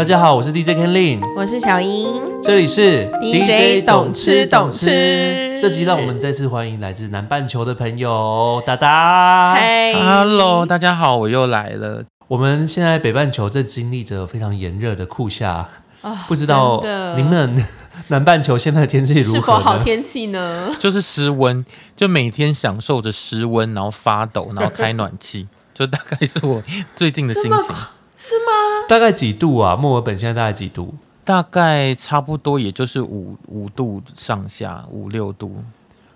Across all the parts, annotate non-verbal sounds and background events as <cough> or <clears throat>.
大家好，我是 DJ Ken Lin，我是小英，这里是 DJ 懂吃懂吃这期让我们再次欢迎来自南半球的朋友达达。嗨 Hello，大家好，我又来了。我们现在北半球正经历着非常炎热的酷夏，啊不知道你们南半球现在的天气如是否何？好天气呢？就是湿温，就每天享受着湿温，然后发抖，然后开暖气，<laughs> 就大概是我最近的心情。是吗？大概几度啊？墨尔本现在大概几度？大概差不多也就是五五度上下，五六度。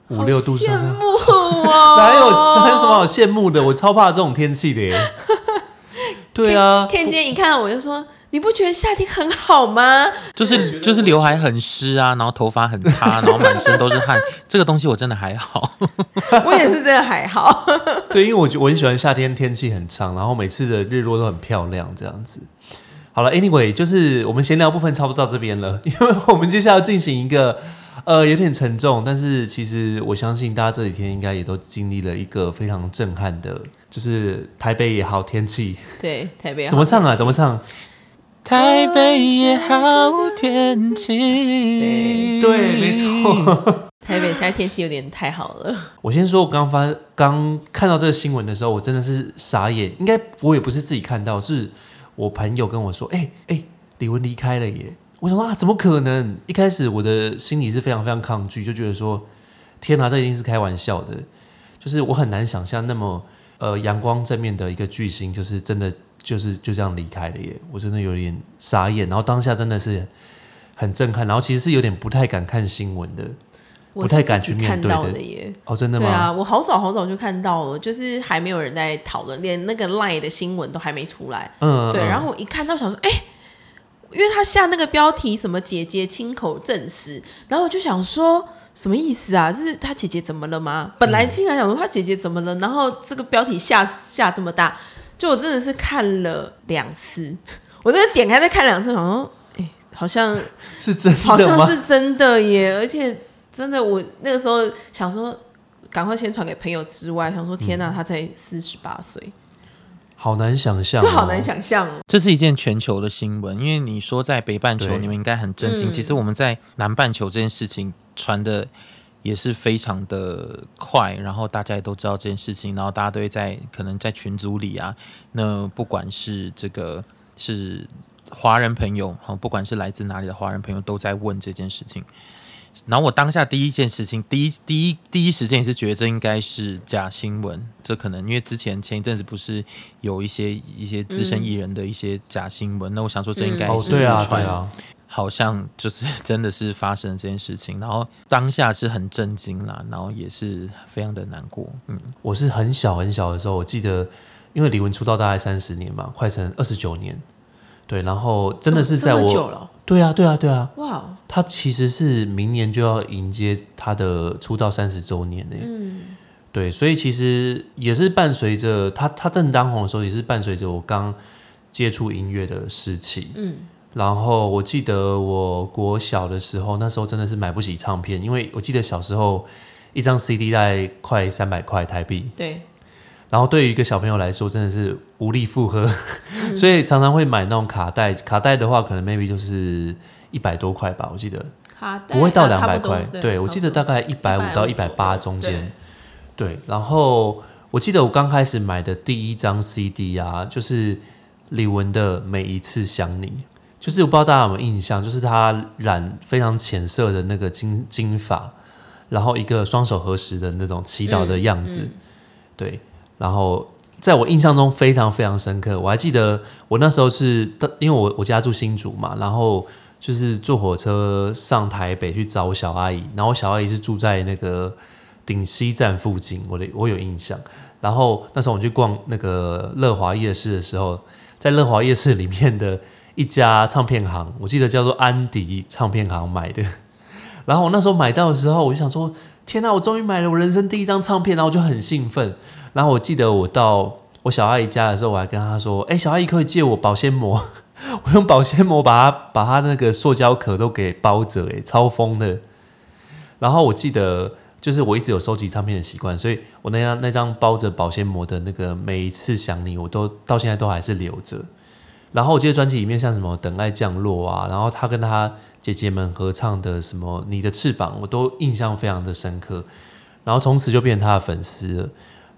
五六度羡上下。慕哦！<laughs> 哪有哪有什么好羡慕的？我超怕这种天气的耶。<laughs> 对啊天一看到我就说：“你不觉得夏天很好吗就是就是刘海很湿啊，然后头发很塌，<laughs> 然后满身都是汗。这个东西我真的还好。<laughs> ”我也是真的还好。<laughs> 对，因为我觉我很喜欢夏天，天气很长，然后每次的日落都很漂亮，这样子。好了，Anyway，就是我们闲聊部分差不多到这边了，因为我们接下来要进行一个呃有点沉重，但是其实我相信大家这几天应该也都经历了一个非常震撼的，就是台北也好天气，对，台北好怎么唱啊？怎么唱？台北也好天气。对，没。错。台北现在天气有点太好了。我先说，我刚发刚看到这个新闻的时候，我真的是傻眼。应该我也不是自己看到，是我朋友跟我说：“哎、哎、李玟离开了耶！”我想说啊，怎么可能？一开始我的心里是非常非常抗拒，就觉得说：“天哪，这一定是开玩笑的。”就是我很难想象那么呃阳光正面的一个巨星，就是真的就是就这样离开了耶！我真的有点傻眼，然后当下真的是很震撼，然后其实是有点不太敢看新闻的。不太敢去面对的的耶。哦，真的吗？对啊，我好早好早就看到了，就是还没有人在讨论，连那个 Line 的新闻都还没出来。嗯，对，嗯然后我一看到想说，哎、因为他下那个标题什么姐姐亲口证实，然后我就想说什么意思啊？就是他姐姐怎么了吗？本来竟然想说他姐姐怎么了，然后这个标题下下这么大，就我真的是看了两次，<laughs> 我真的点开再看两次，好像，哎、好像 <laughs> 是真好的好像？是真的耶，而且真的我那个时候想说。赶快先传给朋友之外，想说天哪，他才四十八岁，好难想象、就好难。想象哦。这是一件全球的新闻，因为你说在北半球，你们应该很震惊。嗯其实我们在南半球这件事情传的也是非常的快，然后大家也都知道这件事情，然后大家都会在可能在群组里啊，那不管是这个是华人朋友，好，不管是来自哪里的华人朋友，都在问这件事情。然后我当下第一件事情，第一第一第一时间也是觉得这应该是假新闻，这可能因为之前前一阵子不是有一些一些资深艺人的一些假新闻，那我想说这应该哦，是对啊，对啊，好像就是真的是发生这件事情，然后当下是很震惊啦，然后也是非常的难过，嗯，我是很小很小的时候，我记得，因为李玟出道大概三十年嘛，快成二十九年，对，然后真的是在我，对啊，对啊，对啊，哇哦，他其实是明年就要迎接他的出道三十周年呢，嗯，对，所以其实也是伴随着他他正当红的时候，也是伴随着我刚接触音乐的时期，嗯，然后我记得我国小的时候，那时候真的是买不起唱片，因为我记得小时候一张 CD 大概快三百块台币，对，然后对于一个小朋友来说，真的是无力负荷，<laughs> 所以常常会买那种卡带。卡带的话，可能 maybe 就是一百多块吧，我记得卡带不会到两百块。对我记得大概一百五到一百八中间。对，然后我记得我刚开始买的第一张 CD 啊，就是李玟的《每一次想你》，就是我不知道大家有没有印象，就是他染非常浅色的那个金金发，然后一个双手合十的那种祈祷的样子，嗯对，然后在我印象中非常非常深刻。我还记得我那时候是，因为我我家住新竹嘛，然后就是坐火车上台北去找我小阿姨，然后我小阿姨是住在那个顶溪站附近，我的我有印象。然后那时候我去逛那个乐华夜市的时候，在乐华夜市里面的一家唱片行，我记得叫做安迪唱片行买的。<laughs> 然后我那时候买到的时候，我就想说：天哪，我终于买了我人生第一张唱片！然后我就很兴奋。然后我记得我到我小阿姨家的时候，我还跟她说：哎，小阿姨可以借我保鲜膜？<laughs> 我用保鲜膜把它把它那个塑胶壳都给包着，哎，超疯的。然后我记得，就是我一直有收集唱片的习惯，所以我那张那张包着保鲜膜的那个每一次想你，我都到现在都还是留着。然后我记得专辑里面像什么《等爱降落》啊，然后他跟他姐姐们合唱的什么《你的翅膀》，我都印象非常的深刻。然后从此就变成他的粉丝了。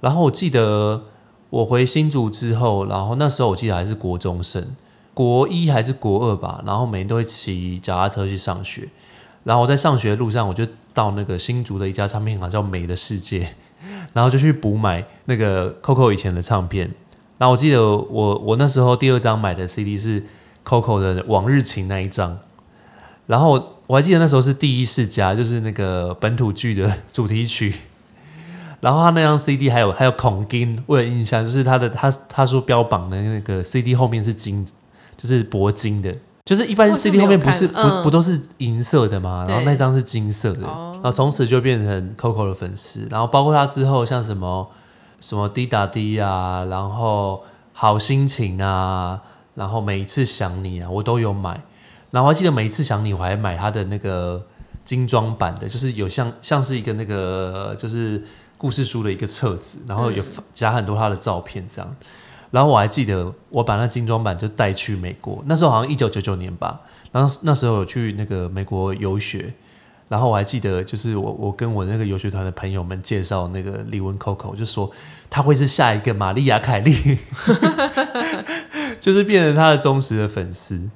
然后我记得我回新竹之后，然后那时候我记得还是国中生，国一还是国二吧。然后每天都会骑脚踏车去上学。然后我在上学的路上，我就到那个新竹的一家唱片行叫美的世界，然后就去补买那个 Coco 以前的唱片。然后我记得我我那时候第二张买的 CD 是 Coco 的《往日情》那一张。然后我还记得那时候是第一世家，就是那个本土剧的主题曲。<laughs> 然后他那张 CD 还有还有孔金，我有印象，就是他的他他说标榜的那个 CD 后面是金，就是铂金的，就是一般 CD 后面不是不不都是银色的吗？然后那张是金色的，哦然后从此就变成 Coco 的粉丝。然后包括他之后像什么什么滴答滴啊，然后好心情啊，然后每一次想你啊，我都有买。然后我还记得每一次想你，我还买他的那个精装版的，就是有像像是一个那个就是故事书的一个册子，然后有放加很多他的照片这样。然后我还记得我把那精装版就带去美国，那时候好像一九九九年吧，然后那时候有去那个美国游学，然后我还记得就是我我跟我那个游学团的朋友们介绍那个李玟 Coco，就说他会是下一个玛丽亚凯莉，<laughs> 就是变成他的忠实的粉丝。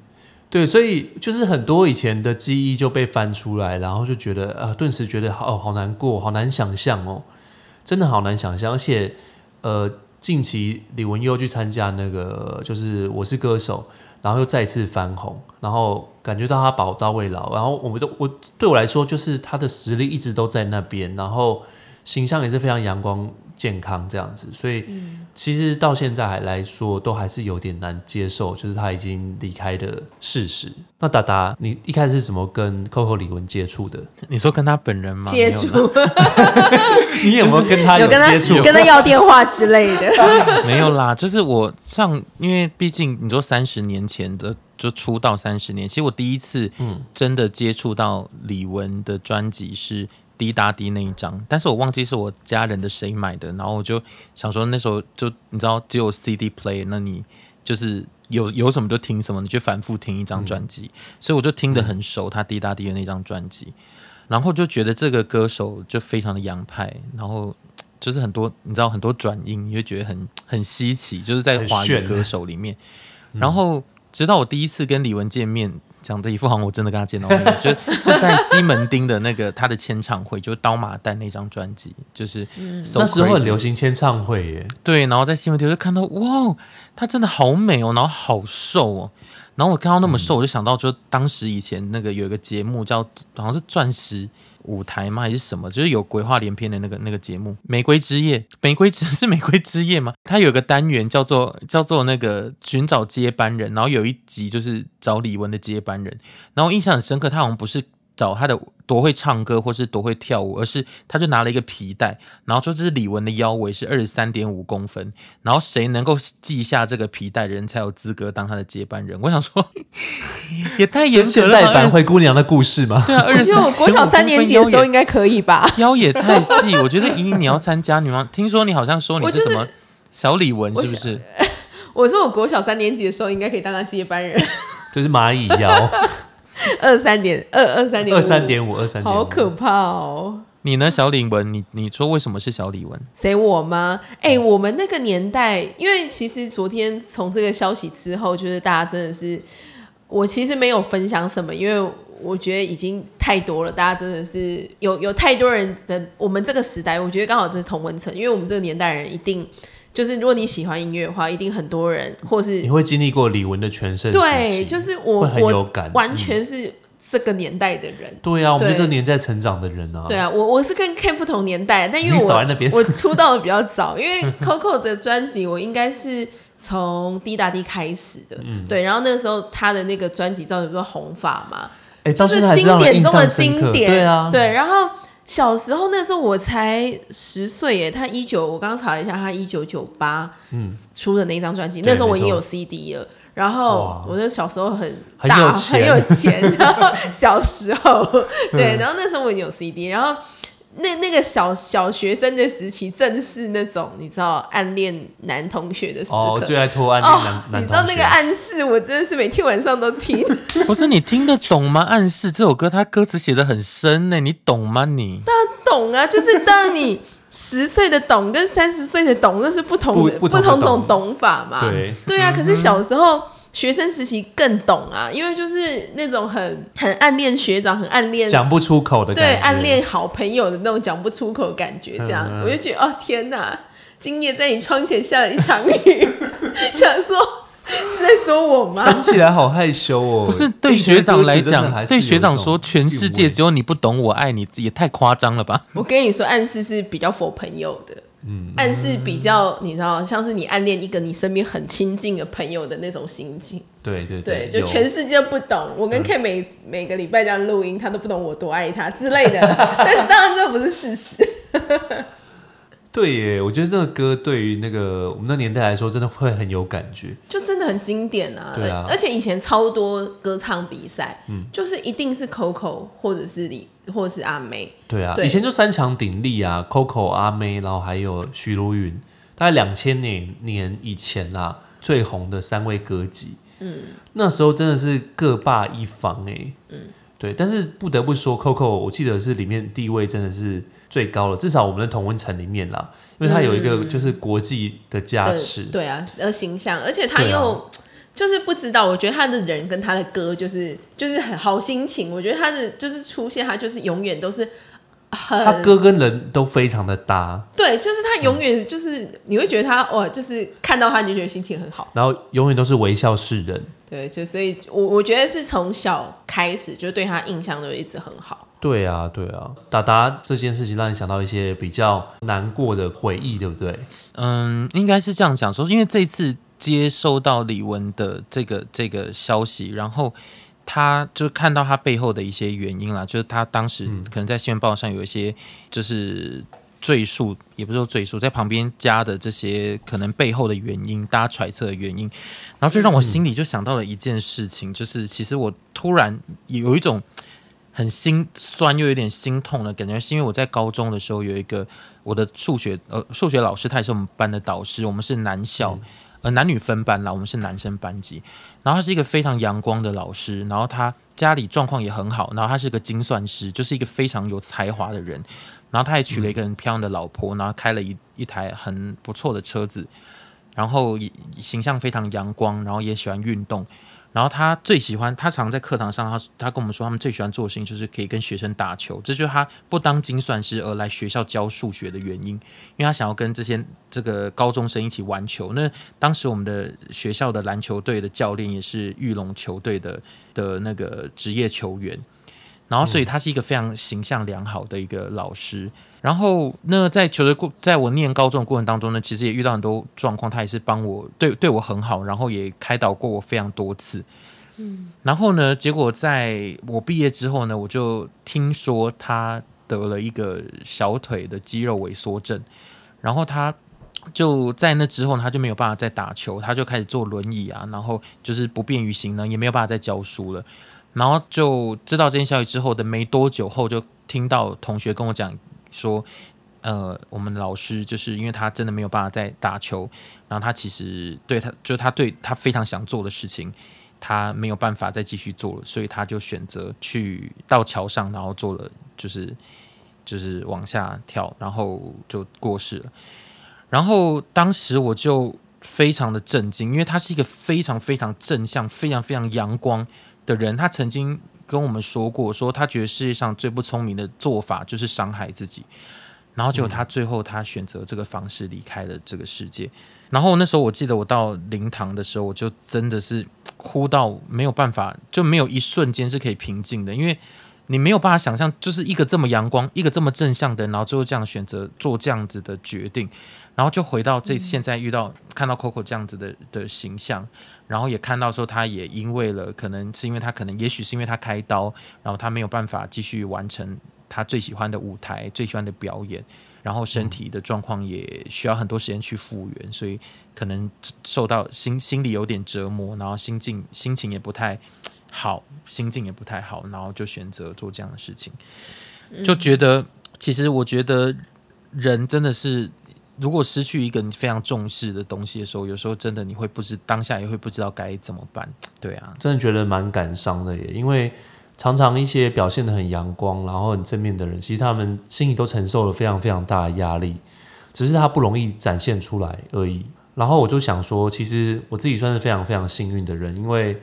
对，所以就是很多以前的记忆就被翻出来，然后就觉得呃，顿时觉得好、好难过，好难想象哦，真的好难想象。而且呃，近期李玟又去参加那个就是《我是歌手》，然后又再次翻红，然后感觉到他宝刀未老，然后我们都我对我来说就是他的实力一直都在那边，然后形象也是非常阳光健康这样子，所以其实到现在还来说都还是有点难接受，就是他已经离开的事实。那达达，你一开始是怎么跟 Coco 李玟接触的？你说跟他本人吗？接触 <laughs> 你有没有跟他有跟他接触？跟他要电话之类的。<laughs> 没有啦，就是我上，因为毕竟你说三十年前的就出道三十年，其实我第一次嗯真的接触到李玟的专辑是《滴答滴》那一张，但是我忘记是我家人的谁买的，然后我就想说那时候就你知道只有 CD player，那你就是有有什么就听什么，你就反复听一张专辑，所以我就听得很熟他《滴答滴》的那张专辑，然后就觉得这个歌手就非常的洋派，然后。就是很多，你知道很多转音，你会觉得很很稀奇，就是在华语歌手里面。然后直到我第一次跟李玟见面，讲的一副好像我真的跟他见到面，<laughs> 就是在西门町的那个他的签唱会，就是刀马旦那张专辑，就是、So 那时候很流行签唱会耶，对，然后在西门町我就看到哇，他真的好美哦，然后好瘦哦。然后我看到那么瘦，我就想到，就当时以前那个有一个节目叫好像是钻石舞台吗还是什么，就是有鬼话连篇的那个那个节目《玫瑰之夜》，<laughs> 玫瑰之 <laughs> 是玫瑰之夜吗？它有个单元叫做叫做那个寻找接班人，然后有一集就是找李玟的接班人，然后印象很深刻，他好像不是。找他的多会唱歌或是多会跳舞，而是他就拿了一个皮带，然后说这是李玟的腰围是二十三点五公分，然后谁能够系下这个皮带的人才有资格当他的接班人。我想说，<laughs> 也太严格了吧，现代版灰姑娘的故事吗？对啊，二我觉得十三我国小三年级的时候应该可以吧？腰也太细，我觉得莹莹你要参加女王，听说你好像说你是是什么小李玟是不是？<laughs> 我说我国小三年级的时候应该可以当他接班人，就是蚂蚁腰，<laughs> <laughs> 二三点二二三点二三点五，二三点，好可怕哦！你呢，小李文？你你说为什么是小李文？谁我吗？哎、我们那个年代，因为其实昨天从这个消息之后，就是大家真的是，我其实没有分享什么，因为我觉得已经太多了，大家真的是有有太多人的我们这个时代，我觉得刚好这是同文层，因为我们这个年代人一定就是，如果你喜欢音乐的话，一定很多人或是你会经历过李玟的全盛时对，就是我会很有我感完全是这个年代的人。对啊，我们这个年代成长的人啊。对啊，我我是跟 Ken 不同年代，但因为我我出道的比较早，因为 <laughs> Coco 的专辑我应该是从滴答滴开始的，嗯。对，然后那个时候他的那个专辑叫什么红发嘛，哎，就是经典中的。经典，对啊，对，然后小时候那时候我才十岁耶，他一九我刚刚查了一下，他一九九八嗯，出的那一张专辑，那时候我已经有 CD 了。然后我的小时候很很大，有很有钱，然后小时候 <laughs> 对，然后那时候我已经有 CD，然后那那个小小学生的时期，正是那种你知道暗恋男同学的时刻。哦，最爱拖暗恋男、哦，男你知道那个暗示，我真的是每天晚上都听。<laughs> 不是你听得懂吗？暗示这首歌，它歌词写的很深呢，你懂吗你？当然懂啊，就是当你十岁的懂跟三十岁的懂，那是不同的不不同种懂懂法嘛。对对啊，可是小时候。学生时期更懂啊，因为就是那种很很暗恋学长，很暗恋讲不出口的感觉，对暗恋好朋友的那种讲不出口的感觉，这样、我就觉得哦天哪，今夜在你窗前下了一场雨，<laughs> 想说是在说我吗？想起来好害羞哦。不是对学长来讲，对对学长说全世界只有有你不懂我爱你，也太夸张了吧？我跟你说，暗示是比较佛朋友的，嗯暗示比较你知道，像是你暗恋一个你身边很亲近的朋友的那种心境。对对对，就全世界不懂。我跟 K 每、每个礼拜这样录音，他都不懂我多爱他之类的。<laughs> 但是当然这不是事实。对耶，我觉得那个歌对于那个我们那年代来说，真的会很有感觉。就真的很经典啊！对啊而且以前超多歌唱比赛，嗯就是一定是 Coco 或者是李或者是阿妹，对啊，对以前就三强鼎立啊，Coco、阿妹，然后还有许茹芸，大概两千年年以前啦、最红的三位歌姬。嗯，那时候真的是各霸一方哎、嗯，对，但是不得不说，Coco 我记得是里面地位真的是最高了，至少我们的同温层里面啦，因为它有一个就是国际的加的持。对啊，呃形象，而且他又、就是不知道，我觉得他的人跟他的歌就是就是很好心情，我觉得他的就是出现，他就是永远都是很他歌跟人都非常的搭，对，就是他永远就是、你会觉得他哇，就是看到他你就觉得心情很好。然后永远都是微笑示人。对，就所以我我觉得是从小开始就对他印象就一直很好。对啊，对啊，达达这件事情让你想到一些比较难过的回忆，对不对？嗯，应该是这样讲说，因为这次接收到李玟的这个这个消息，然后他就看到他背后的一些原因啦，就是他当时可能在新闻报上有一些就是赘述，也不是说赘述，在旁边加的这些可能背后的原因，大家揣测的原因，然后就让我心里就想到了一件事情，就是其实我突然有一种。很心酸又有点心痛的感觉，是因为我在高中的时候有一个我的数学呃数学老师，他也是我们班的导师，我们是男校、呃男女分班啦，我们是男生班级。然后他是一个非常阳光的老师，然后他家里状况也很好，然后他是个精算师，就是一个非常有才华的人。然后他也娶了一个很漂亮的老婆，然后开了一一台很不错的车子，然后也形象非常阳光，然后也喜欢运动。然后他最喜欢，他常在课堂上，他他跟我们说，他们最喜欢做的事情就是可以跟学生打球，这就是他不当精算师而来学校教数学的原因，因为他想要跟这些这个高中生一起玩球。那当时我们的学校的篮球队的教练也是玉龙球队的的那个职业球员，然后所以他是一个非常形象良好的一个老师。然后那在求学过，在我念高中的过程当中呢，其实也遇到很多状况，他也是帮我对对我很好，然后也开导过我非常多次。嗯，然后呢，结果在我毕业之后呢，我就听说他得了一个小腿的肌肉萎缩症，然后他就在那之后呢，他就没有办法再打球，他就开始坐轮椅啊，然后就是不便于行呢，也没有办法再教书了。然后就知道这件消息之后的没多久后，就听到同学跟我讲说，呃，我们老师就是因为他真的没有办法再打球，然后他其实对他就是他对他非常想做的事情，他没有办法再继续做了，所以他就选择去到桥上，然后做了就是就是往下跳，然后就过世了。然后当时我就非常的震惊，因为他是一个非常非常正向、非常非常阳光的人。他曾经跟我们说过，说他觉得世界上最不聪明的做法就是伤害自己。然后结果他最后他选择这个方式离开了这个世界。然后那时候我记得我到灵堂的时候，我就真的是哭到没有办法，就没有一瞬间是可以平静的，因为你没有办法想象，就是一个这么阳光、一个这么正向的人，然后最后这样选择做这样子的决定，然后就回到这现在遇到、看到 Coco 这样子的的形象，然后也看到说他也因为了，可能是因为他可能也许是因为他开刀，然后他没有办法继续完成他最喜欢的舞台、最喜欢的表演。然后身体的状况也需要很多时间去复原，所以可能受到心心里有点折磨，然后心境心情也不太好，心境也不太好，然后就选择做这样的事情，就觉得其实我觉得人真的是，如果失去一个你非常重视的东西的时候，有时候真的你会不知当下也会不知道该怎么办。对啊，真的觉得蛮感伤的耶，因为常常一些表现的很阳光，然后很正面的人，其实他们心里都承受了非常非常大的压力，只是他不容易展现出来而已。然后我就想说，其实我自己算是非常非常幸运的人，因为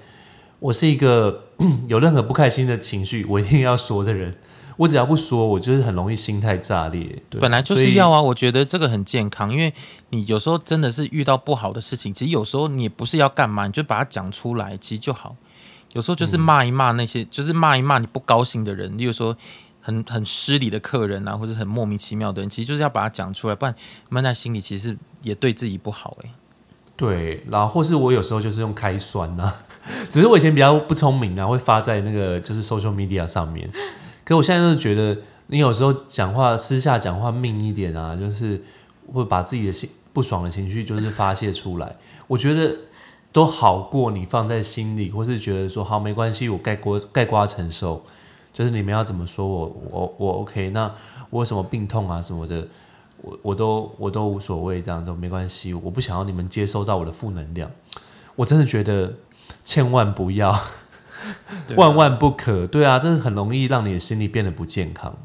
我是一个 <clears throat> 有任何不开心的情绪，我一定要说的人。我只要不说，我就是很容易心态炸裂。对，本来就是要啊，我觉得这个很健康，因为你有时候真的是遇到不好的事情，其实有时候你也不是要干嘛，你就把它讲出来，其实就好。有时候就是骂一骂那些，就是骂一骂你不高兴的人，例如说很很失礼的客人啊，或者很莫名其妙的人，其实就是要把它讲出来，不然闷在心里，其实也对自己不好哎、对，然后或是我有时候就是用开酸呐、<laughs> 只是我以前比较不聪明啊，会发在那个就是 social media 上面。可我现在就是觉得，你有时候讲话私下讲话命一点啊，就是会把自己的心不爽的情绪就是发泄出来，我觉得都好过你放在心里，或是觉得说好没关系，我盖锅盖瓜承受。就是你们要怎么说我我我 OK，那我有什么病痛啊什么的，我我都我都无所谓，这样子没关系，我不想要你们接收到我的负能量。我真的觉得千万不要，万万不可。对啊，这是很容易让你的心理变得不健康。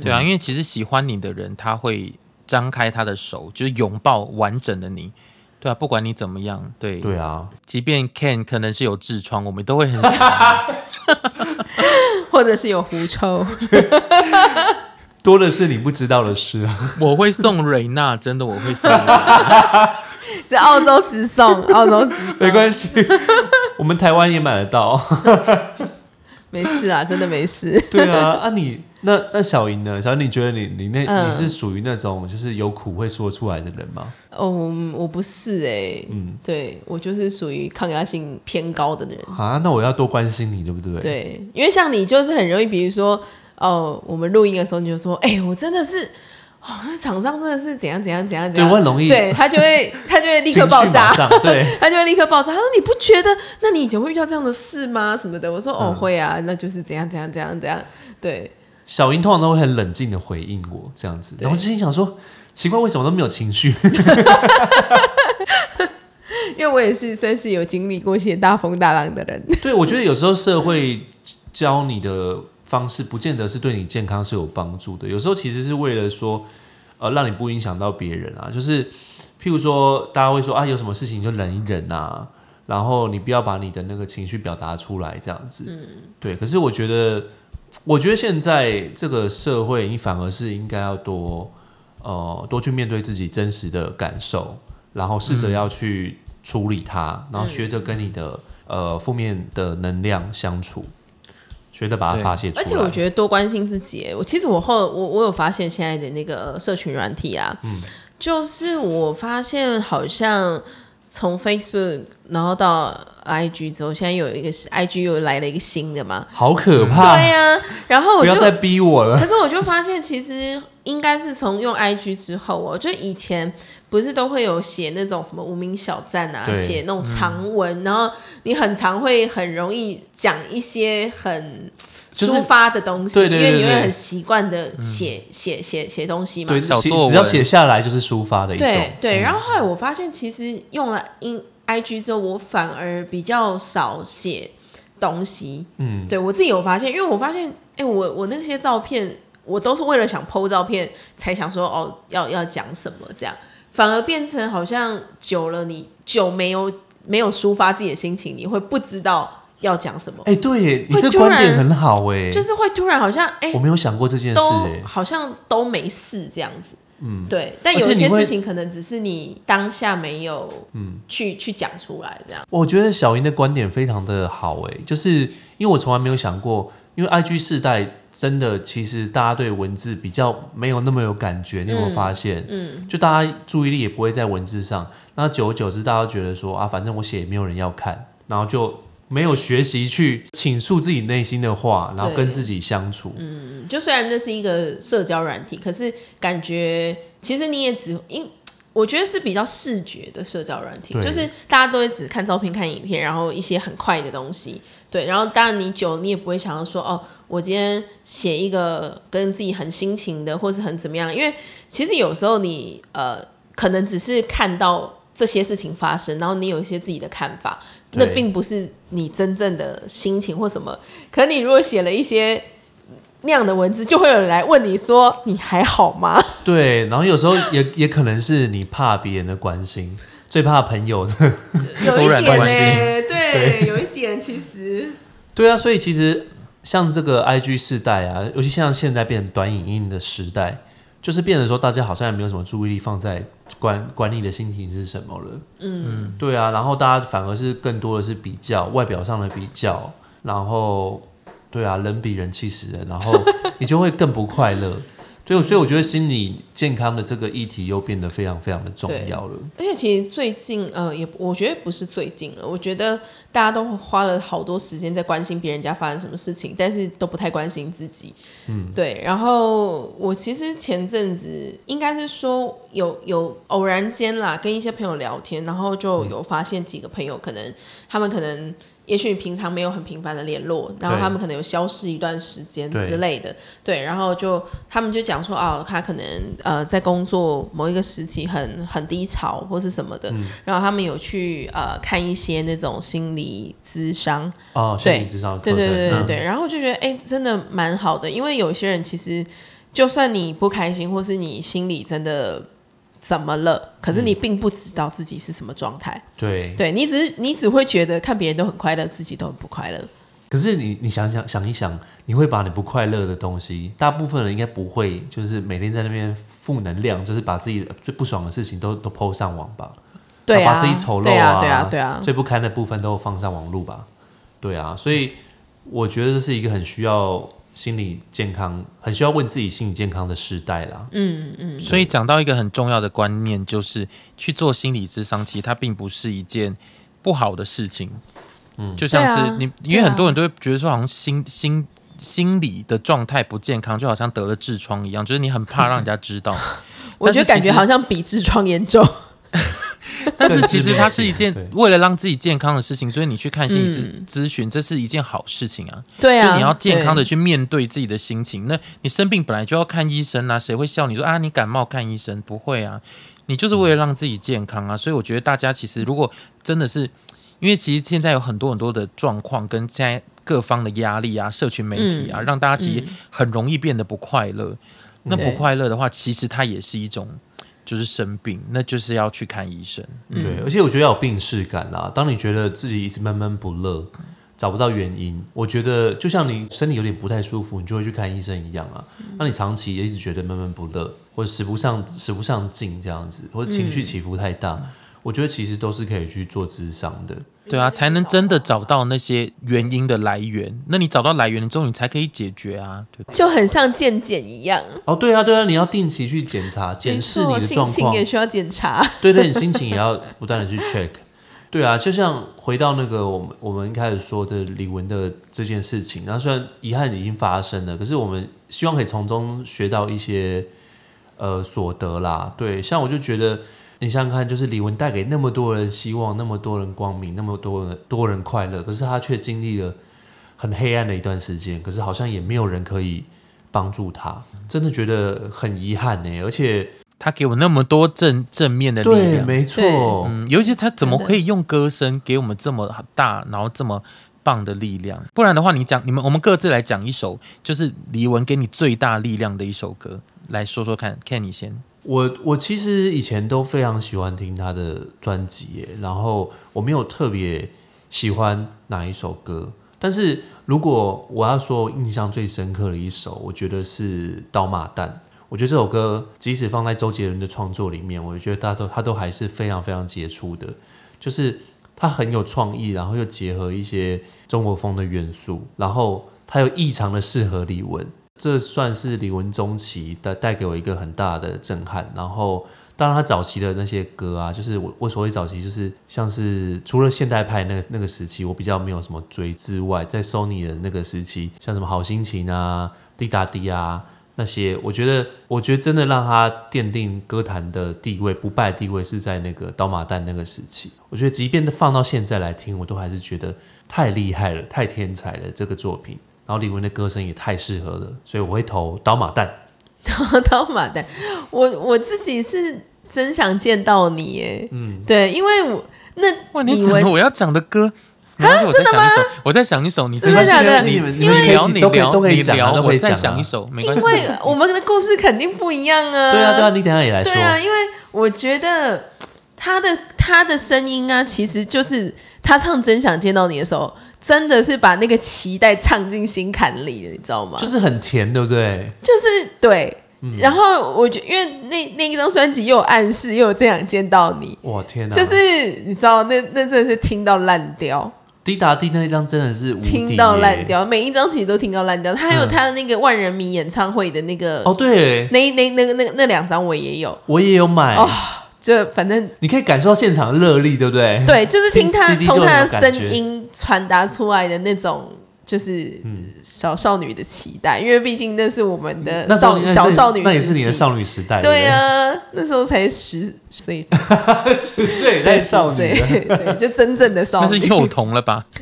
对啊，因为其实喜欢你的人，他会张开他的手，就是拥抱完整的你。对啊，不管你怎么样，对对啊，即便 Ken 可能是有痔疮，我们都会很喜欢。<laughs> 或者是有狐臭，<laughs> 多的是你不知道的事啊。<laughs> 我会送瑞娜，真的我会送瑞娜。<laughs> 在澳洲直送，<laughs> 澳洲直送，没关系，我们台湾也买得到。<laughs> 没事啊，真的没事。对啊，啊你那那小莹呢？小莹，你觉得你你那、嗯你是属于那种就是有苦会说出来的人吗？哦，我不是哎、嗯对我就是属于抗压性偏高的人。啊，那我要多关心你，对不对？，对，因为像你就是很容易，比如说哦，我们录音的时候你就说，哎、我真的是。哦，那厂商真的是怎样怎样怎样怎样，对我很容易对他就会他就会立刻爆炸，对。<laughs> 他就会立刻爆炸。他说：“你不觉得？那你以前会遇到这样的事吗？什么的？”我说：“哦，嗯会啊，那就是怎样怎样怎样怎样。”对，小英通常都会很冷静的回应我这样子，对然后就心想说，奇怪，为什么都没有情绪？<laughs> 因为我也是算是有经历过一些大风大浪的人。对，我觉得有时候社会教你的方式，不见得是对你健康是有帮助的。有时候其实是为了说，呃，让你不影响到别人啊。就是譬如说，大家会说啊，有什么事情就忍一忍啊，然后你不要把你的那个情绪表达出来，这样子。嗯，对。可是我觉得，我觉得现在这个社会，你反而是应该要多呃多去面对自己真实的感受，然后试着要去处理它，然后学着跟你的呃负面的能量相处，学着把它对发泄出来。而且我觉得多关心自己，我其实我后我我有发现现在的那个社群软体啊，嗯就是我发现好像从 Facebook 然后到 IG 之后，现在有一个 IG 又来了一个新的嘛，好可怕！对呀、然后我就不要再逼我了。可是我就发现，其实应该是从用 IG 之后哦，就以前不是都会有写那种什么无名小站啊，对。写那种长文，然后你很常会很容易讲一些很就是抒发的东西，因为你会很习惯的写写写写东西嘛。对，写小作只要文。写下来就是抒发的一种。对对，嗯。然后后来我发现，其实用了 in IG 之后，我反而比较少写东西。嗯，对我自己有发现，因为我发现，哎、我我那些照片，我都是为了想 PO 照片才想说，哦，要要讲什么这样，反而变成好像久了，你久没有没有抒发自己的心情，你会不知道要讲什么，哎、对耶，你这观点很好哎，就是会突然好像，哎、我没有想过这件事。好像都没事这样子。嗯，对，但有一些事情可能只是你当下没有嗯去、去讲出来这样。我觉得小英的观点非常的好哎，就是因为我从来没有想过，因为 I G 世代真的其实大家对文字比较没有那么有感觉，你有没有嗯发现？嗯，就大家注意力也不会在文字上，那久而久之，大家都觉得说啊，反正我写也没有人要看，然后就没有学习去倾诉自己内心的话，然后跟自己相处。嗯，就虽然那是一个社交软体，可是感觉其实你也只因我觉得是比较视觉的社交软体，就是大家都会只看照片、看影片，然后一些很快的东西。对，然后当然你久，你也不会想要说哦，我今天写一个跟自己很心情的，或是很怎么样，因为其实有时候你呃，可能只是看到这些事情发生，然后你有一些自己的看法，那并不是你真正的心情或什么。可你如果写了一些那样的文字，就会有人来问你说你还好吗？对，然后有时候也也可能是你怕别人的关心，最怕朋友的。<laughs> 突然、关心对，有一点其实，对啊，所以其实像这个 I G 世代啊，尤其像现在变成短影音的时代，就是变成说大家好像也没有什么注意力放在管管理的心情是什么了。嗯，对啊，然后大家反而是更多的是比较外表上的比较，然后对啊，人比人气死人，然后 <laughs> 你就会更不快乐。对，所以我觉得心理健康的这个议题又变得非常非常的重要了。而且其实最近，呃，也我觉得不是最近了，我觉得大家都花了好多时间在关心别人家发生什么事情，但是都不太关心自己。嗯，对。然后我其实前阵子应该是说有有偶然间啦，跟一些朋友聊天，然后就有发现几个朋友可能他们可能。也许平常没有很频繁的联络，然后他们可能有消失一段时间之类的，对，然后就他们就讲说，哦，他可能呃在工作某一个时期很很低潮或是什么的，然后他们有去呃看一些那种心理咨商，哦，对心理咨商对对对对，然后就觉得哎、真的蛮好的，因为有些人其实就算你不开心，或是你心里真的怎么了，可是你并不知道自己是什么状态，对。对你只是你只会觉得看别人都很快乐，自己都很不快乐。可是你你想想想一想，你会把你不快乐的东西，大部分人应该不会，就是每天在那边负能量，就是把自己最不爽的事情都都 PO 上网吧，对啊，把自己丑陋对啊，对啊，对啊，最不堪的部分都放上网络吧，对啊，所以我觉得这是一个很需要心理健康，很需要问自己心理健康的时代啦。嗯嗯，所以讲到一个很重要的观念，就是去做心理智商，其实它并不是一件不好的事情。嗯，就像是你，因为很多人都会觉得说，好像心心心理的状态不健康，就好像得了痔疮一样，就是你很怕让人家知道。<laughs> 我觉得感觉好像比痔疮严重。<laughs> 但是其实它是一件为了让自己健康的事情，所以你去看心理咨询，这是一件好事情啊。对啊，就你要健康的去面对自己的心情。那你生病本来就要看医生啊，谁会笑你说啊你感冒看医生？不会啊，你就是为了让自己健康啊。所以我觉得大家其实如果真的是，因为其实现在有很多很多的状况跟现在各方的压力啊、社群媒体啊，嗯让大家其实很容易变得不快乐。那不快乐的话，其实它也是一种就是生病，那就是要去看医生。对，而且我觉得要有病视感啦。当你觉得自己一直闷闷不乐，找不到原因，我觉得就像你身体有点不太舒服，你就会去看医生一样啊。那你长期也一直觉得闷闷不乐，或者使不上使不上劲这样子，或者情绪起伏太大，我觉得其实都是可以去做智商的。对啊，才能真的找到那些原因的来源。那你找到来源了之后，你才可以解决啊。对吧就很像健检一样，哦，对啊，对啊，你要定期去检查、检视你的状况情也，需要检查。对 <laughs> 对，你心情也要不断的去 check。对啊，就像回到那个我们我们一开始说的李玟的这件事情，然后虽然遗憾已经发生了，可是我们希望可以从中学到一些呃所得啦。对，像我就觉得，你想想看，就是李玟带给那么多人希望，那么多人光明，那么多人多人快乐，可是他却经历了很黑暗的一段时间，可是好像也没有人可以帮助他，真的觉得很遗憾呢。而且，他给我那么多正正面的力对，量，没错，嗯，尤其他怎么可以用歌声给我们这么大，然后这么棒的力量？不然的话，你讲你们我们各自来讲一首，就是李玟给你最大力量的一首歌，来说说看。看你先，我我其实以前都非常喜欢听他的专辑，然后我没有特别喜欢哪一首歌，但是如果我要说印象最深刻的一首，我觉得是《刀马旦》。我觉得这首歌即使放在周杰伦的创作里面，我觉得他都他都还是非常非常杰出的，就是他很有创意，然后又结合一些中国风的元素，然后他又异常的适合李玟，这算是李文中期的带给我一个很大的震撼。然后，当然他早期的那些歌啊，就是我我所谓早期，就是像是除了现代派那个那个时期，我比较没有什么追之外，在 Sony 的那个时期，像什么好心情啊、滴答滴啊。那些，我觉得，我觉得真的让他奠定歌坛的地位，不败地位是在那个刀马旦那个时期。我觉得，即便放到现在来听，我都还是觉得太厉害了，太天才了这个作品。然后李玟的歌声也太适合了，所以我会投刀马旦。刀马旦，<laughs> 我我自己是真想见到你耶。嗯，对，因为我那哇，你怎么我要讲的歌。没关系我再想一首，我在想一首，你真的假的你因为你聊你都可以聊你都可以讲我再都可以讲啊想一首，没关系。因 <laughs> 为我们的故事肯定不一样啊。对啊，对啊，你等下也来说。对啊，因为我觉得他的他的声音啊，其实就是他唱《真想见到你》的时候，真的是把那个期待唱进心坎里了，你知道吗？就是很甜，对不对？就是对。嗯然后我觉因为那那一张专辑又有暗示，又有这样见到你，哇，天哪！就是你知道，那那真的是听到烂掉，滴答滴那一张真的是听到烂。掉，每一张其实都听到烂掉。他还有嗯他的那个万人迷演唱会的那个，哦，对，那那那个那个那两张我也有，我也有买。哦就反正你可以感受到现场的热力，对不对？对，就是听他从他的声音传达出来的那种，就是嗯小少女的期待，因为毕竟那是我们的少女小少女，那也是你的。少女时代。对啊，那时候才十岁，<laughs> 对，十岁在少女就真正的少女。那是幼童了吧？<laughs>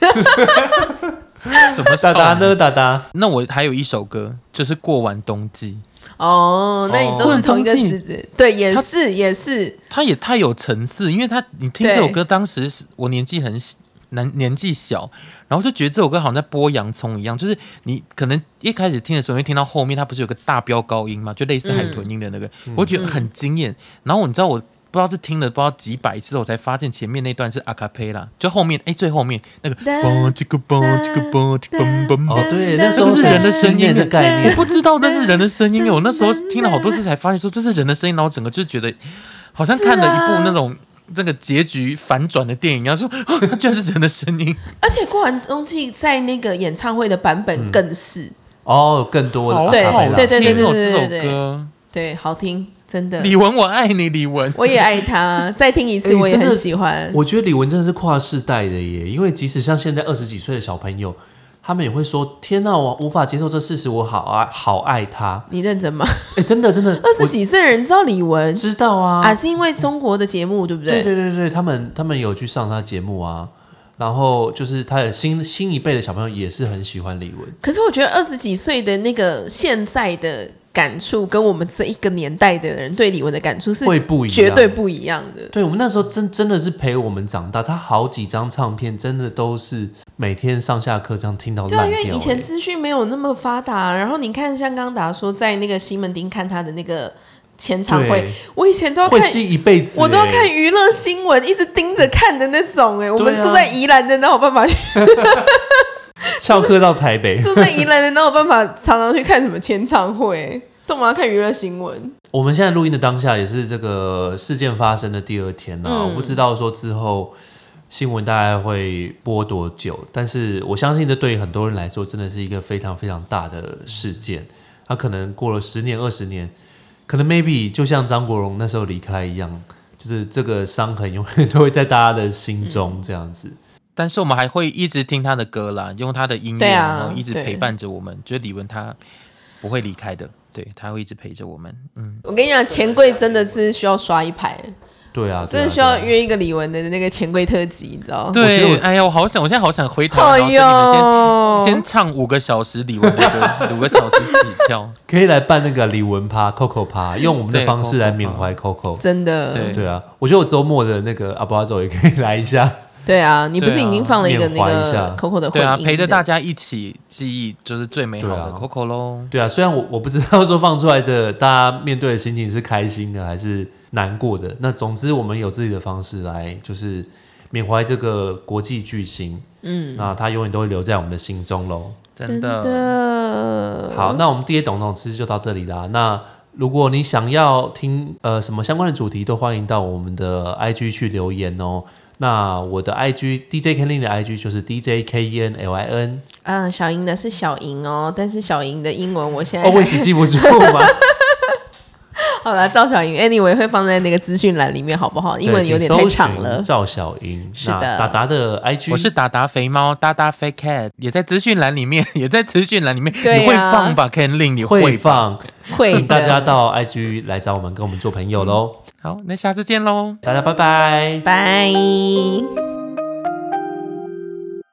什么哒哒呢？哒哒，那我还有一首歌，就是《过完冬季哦，那你都是同一个时间，对，也是也是，》，他也太有层次，因为他你听这首歌，当时是我年纪很小年年纪小，然后就觉得这首歌好像在剥洋葱一样，就是你可能一开始听的时候，会听到后面它不是有个大飙高音嘛，就类似海豚音的那个，我觉得很惊艳。然后你知道我。不知道是听了不知道几百次，我才发现前面那段是阿卡贝拉，就后面哎最后面那个嘣这个嘣这个嘣这个嘣嘣哦，对，那那时候是人的声音的概念我。不知道那是人的声音，我那时候听了好多次才发现说这是人的声音，然后整个就觉得好像看了一部那种这个结局反转的电影然后，说 <gasps> 居然是人的声音，而且过完冬季在那个演唱会的版本更是，哦，更多的好对好阿卡贝拉。对对对听哦这首对对对。歌。对，好听，真的。李玟，我爱你，李玟。我也爱他，<laughs> 再听一次哎我也很喜欢。我觉得李玟真的是跨世代的耶，因为即使像现在二十几岁的小朋友，他们也会说：“天哪，我无法接受这事实，我好爱好爱他。你认真吗？” <laughs> 哎，真的真的，<laughs> 二十几岁的人知道李我玟知道啊，啊，是因为中国的节目，对不对对？对对对，他们他们有去上他节目啊，然后就是他的新新一辈的小朋友也是很喜欢李玟。可是我觉得二十几岁的那个现在的感触，跟我们这一个年代的人对李玟的感触是会不一样。绝对不一样的。对我们那时候真真的是陪我们长大，他好几张唱片真的都是每天上下课这样听到对啊，因为以前欸资讯没有那么发达，然后你看，像刚刚达说在那个西门町看他的那个前场会，我以前都要看，记一辈子、我都要看欸娱乐新闻，一直盯着看的那种。哎，我们住在宜兰的，哪有办法去 <laughs> 翘课到台北。住在宜兰的，哪有办法常常去看什么签唱会？都嘛要看娱乐新闻。我们现在录音的当下也是这个事件发生的第二天啊，嗯我不知道说之后新闻大概会播多久，但是我相信这对于很多人来说真的是一个非常非常大的事件。他可能过了十年、二十年，可能 maybe 就像张国荣那时候离开一样，就是这个伤痕永远都会在大家的心中这样子。但是我们还会一直听他的歌啦，用他的音乐，啊然后一直陪伴着我们。觉得李玟他不会离开的，对他会一直陪着我们。嗯，我跟你讲，钱柜真的是需要刷一排，对啊，真的需要约一个李玟的那个钱柜特辑，你知道？觉得对，哎呀，我好想，我现在好想回头，然后跟你们哎先先唱五个小时李玟的歌，五个小时起跳。<laughs> 可以来办那个李玟趴、Coco 趴，用我们的方式来缅怀 Coco。真的，对对啊，我觉得我周末的那个阿巴走也可以来一下。对啊，你不是已经放了一个那个 Coco 的婚对啊，陪着大家。一起记忆，就是最美好的 Coco 喽。对啊，虽然我我不知道说放出来的大家面对的心情是开心的还是难过的，那总之我们有自己的方式来就是缅怀这个国际巨星，嗯，那他永远都会留在我们的心中喽。真的，的好，那我们第一懂懂其实就到这里啦。那如果你想要听呃什么相关的主题，都欢迎到我们的 IG 去留言哦。那我的 IG DJ Kenlin 的 IG 就是 DJ K E N L I N，嗯，小莹的是小莹哦，但是小莹的英文我现在哦，我也是记不住吗？<laughs> 好了，赵小莹，anyway 会放在那个资讯栏里面，好不好？英文有点太长了。赵小莹，是的达达的 IG，我是达达肥猫，达达肥 cat，也在资讯栏里面，<laughs> 也在资讯栏里面，你会放吧？Ken Lin，你会？放，会请大家到 IG 来找我们，跟我们做朋友喽。好，那下次见喽。大家拜拜。拜。